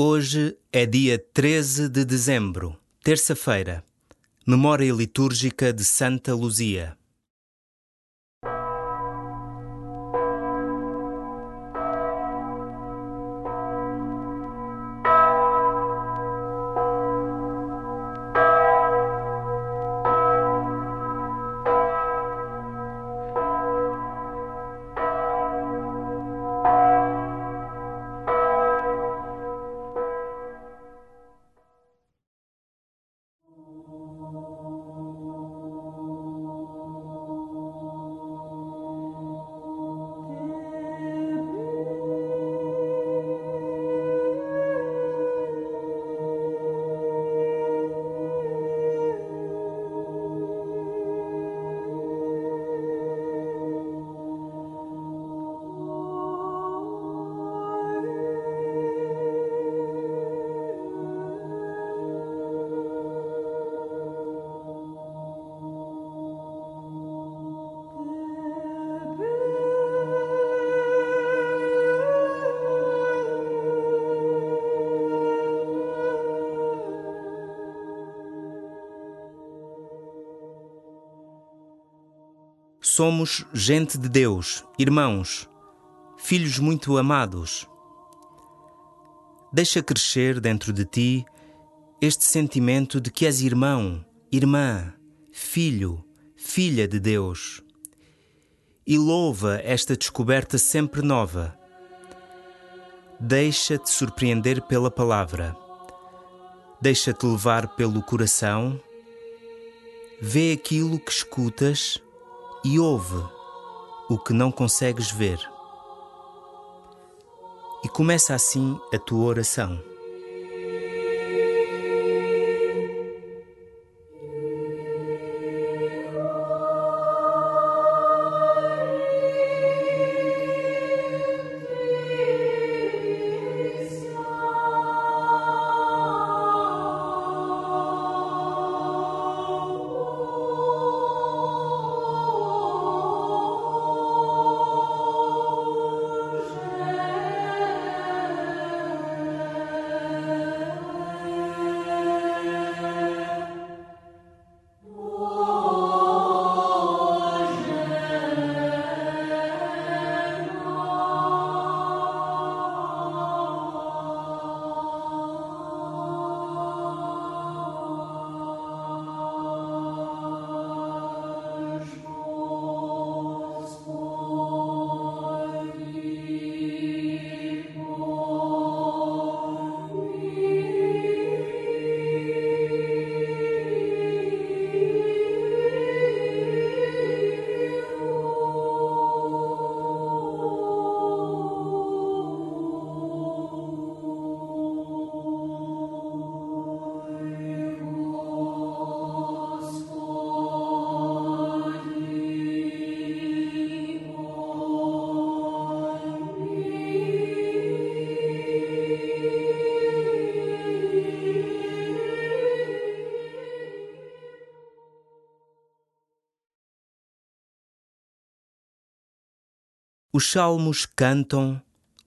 Hoje é dia 13 de dezembro, terça-feira, memória litúrgica de Santa Luzia. Somos gente de Deus, irmãos, filhos muito amados. Deixa crescer dentro de ti este sentimento de que és irmão, irmã, filho, filha de Deus. E louva esta descoberta sempre nova. Deixa-te surpreender pela palavra. Deixa-te levar pelo coração. Vê aquilo que escutas e ouve o que não consegues ver. E começa assim a tua oração. Os salmos cantam,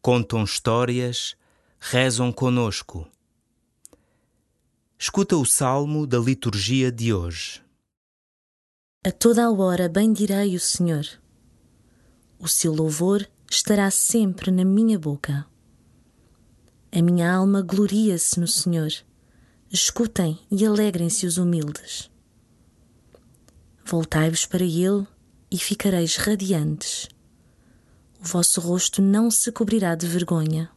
contam histórias, rezam conosco. Escuta o salmo da liturgia de hoje. A toda a hora bendirei o Senhor. O seu louvor estará sempre na minha boca. A minha alma gloria-se no Senhor. Escutem e alegrem-se os humildes. Voltai-vos para Ele e ficareis radiantes o vosso rosto não se cobrirá de vergonha.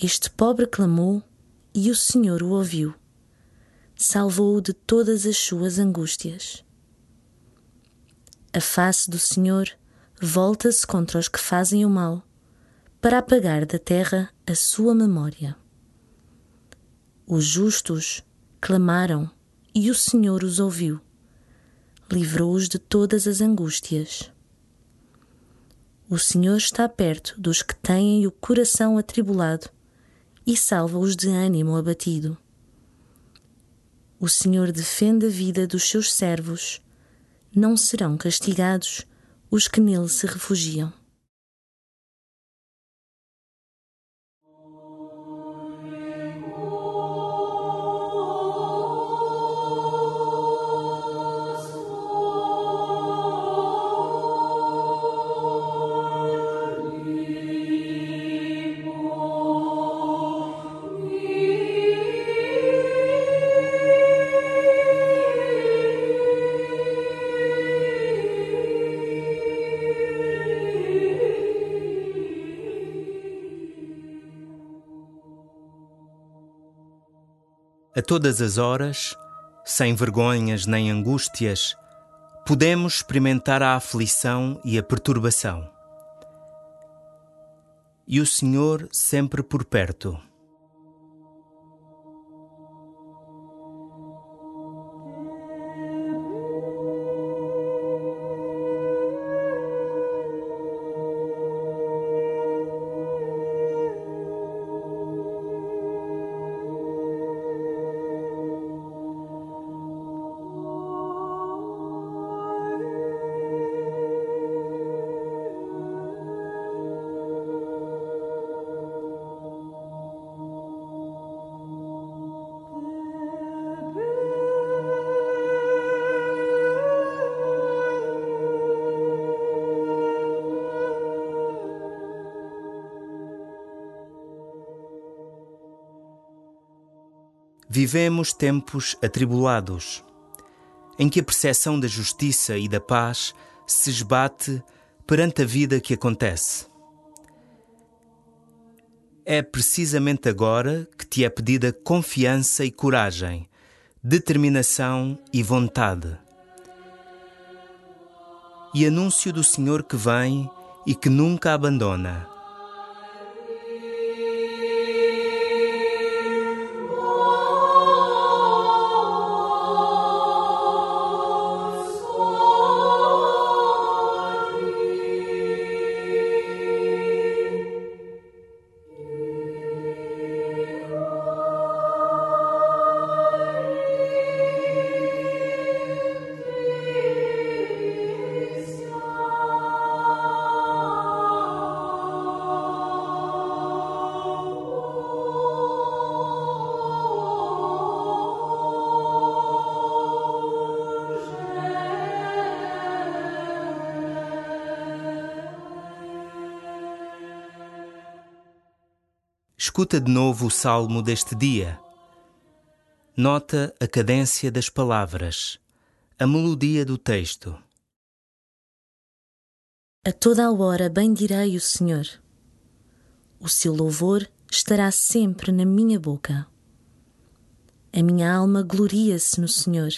Este pobre clamou e o Senhor o ouviu. Salvou-o de todas as suas angústias. A face do Senhor volta-se contra os que fazem o mal, para apagar da terra a sua memória. Os justos clamaram e o Senhor os ouviu. Livrou-os de todas as angústias. O Senhor está perto dos que têm o coração atribulado e salva-os de ânimo abatido. O Senhor defende a vida dos seus servos, não serão castigados os que nele se refugiam. Todas as horas, sem vergonhas nem angústias, podemos experimentar a aflição e a perturbação. E o Senhor sempre por perto. Vivemos tempos atribulados, em que a percepção da justiça e da paz se esbate perante a vida que acontece. É precisamente agora que te é pedida confiança e coragem, determinação e vontade. E anúncio do Senhor que vem e que nunca abandona Escuta de novo o salmo deste dia. Nota a cadência das palavras, a melodia do texto. A toda a hora bendirei o Senhor. O seu louvor estará sempre na minha boca. A minha alma gloria-se no Senhor.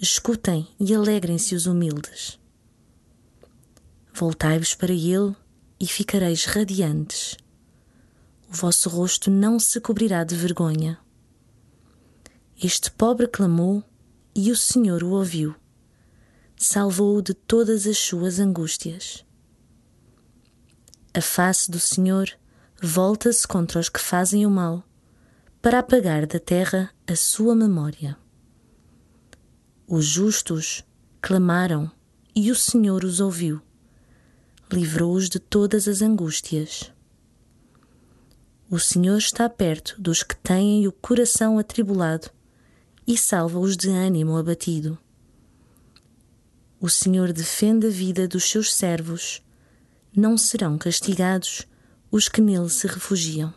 Escutem e alegrem-se os humildes. Voltai-vos para Ele e ficareis radiantes o vosso rosto não se cobrirá de vergonha. Este pobre clamou e o Senhor o ouviu. Salvou-o de todas as suas angústias. A face do Senhor volta-se contra os que fazem o mal, para apagar da terra a sua memória. Os justos clamaram e o Senhor os ouviu, livrou-os de todas as angústias. O Senhor está perto dos que têm o coração atribulado e salva-os de ânimo abatido. O Senhor defende a vida dos seus servos, não serão castigados os que nele se refugiam.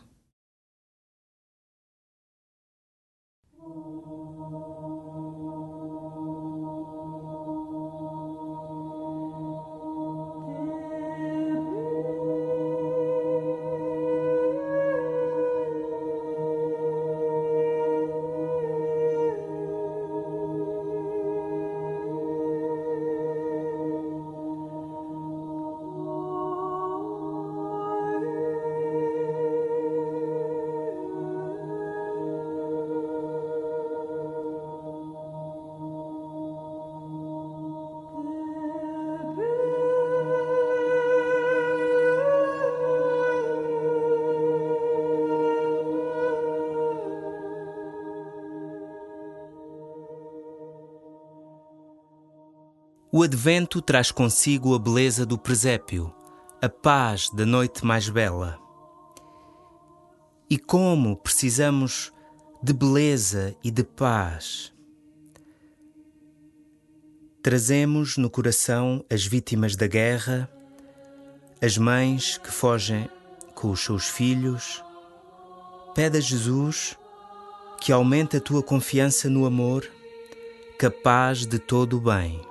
O advento traz consigo a beleza do presépio, a paz da noite mais bela. E como precisamos de beleza e de paz. Trazemos no coração as vítimas da guerra, as mães que fogem com os seus filhos. Pede a Jesus que aumente a tua confiança no amor, capaz de todo o bem.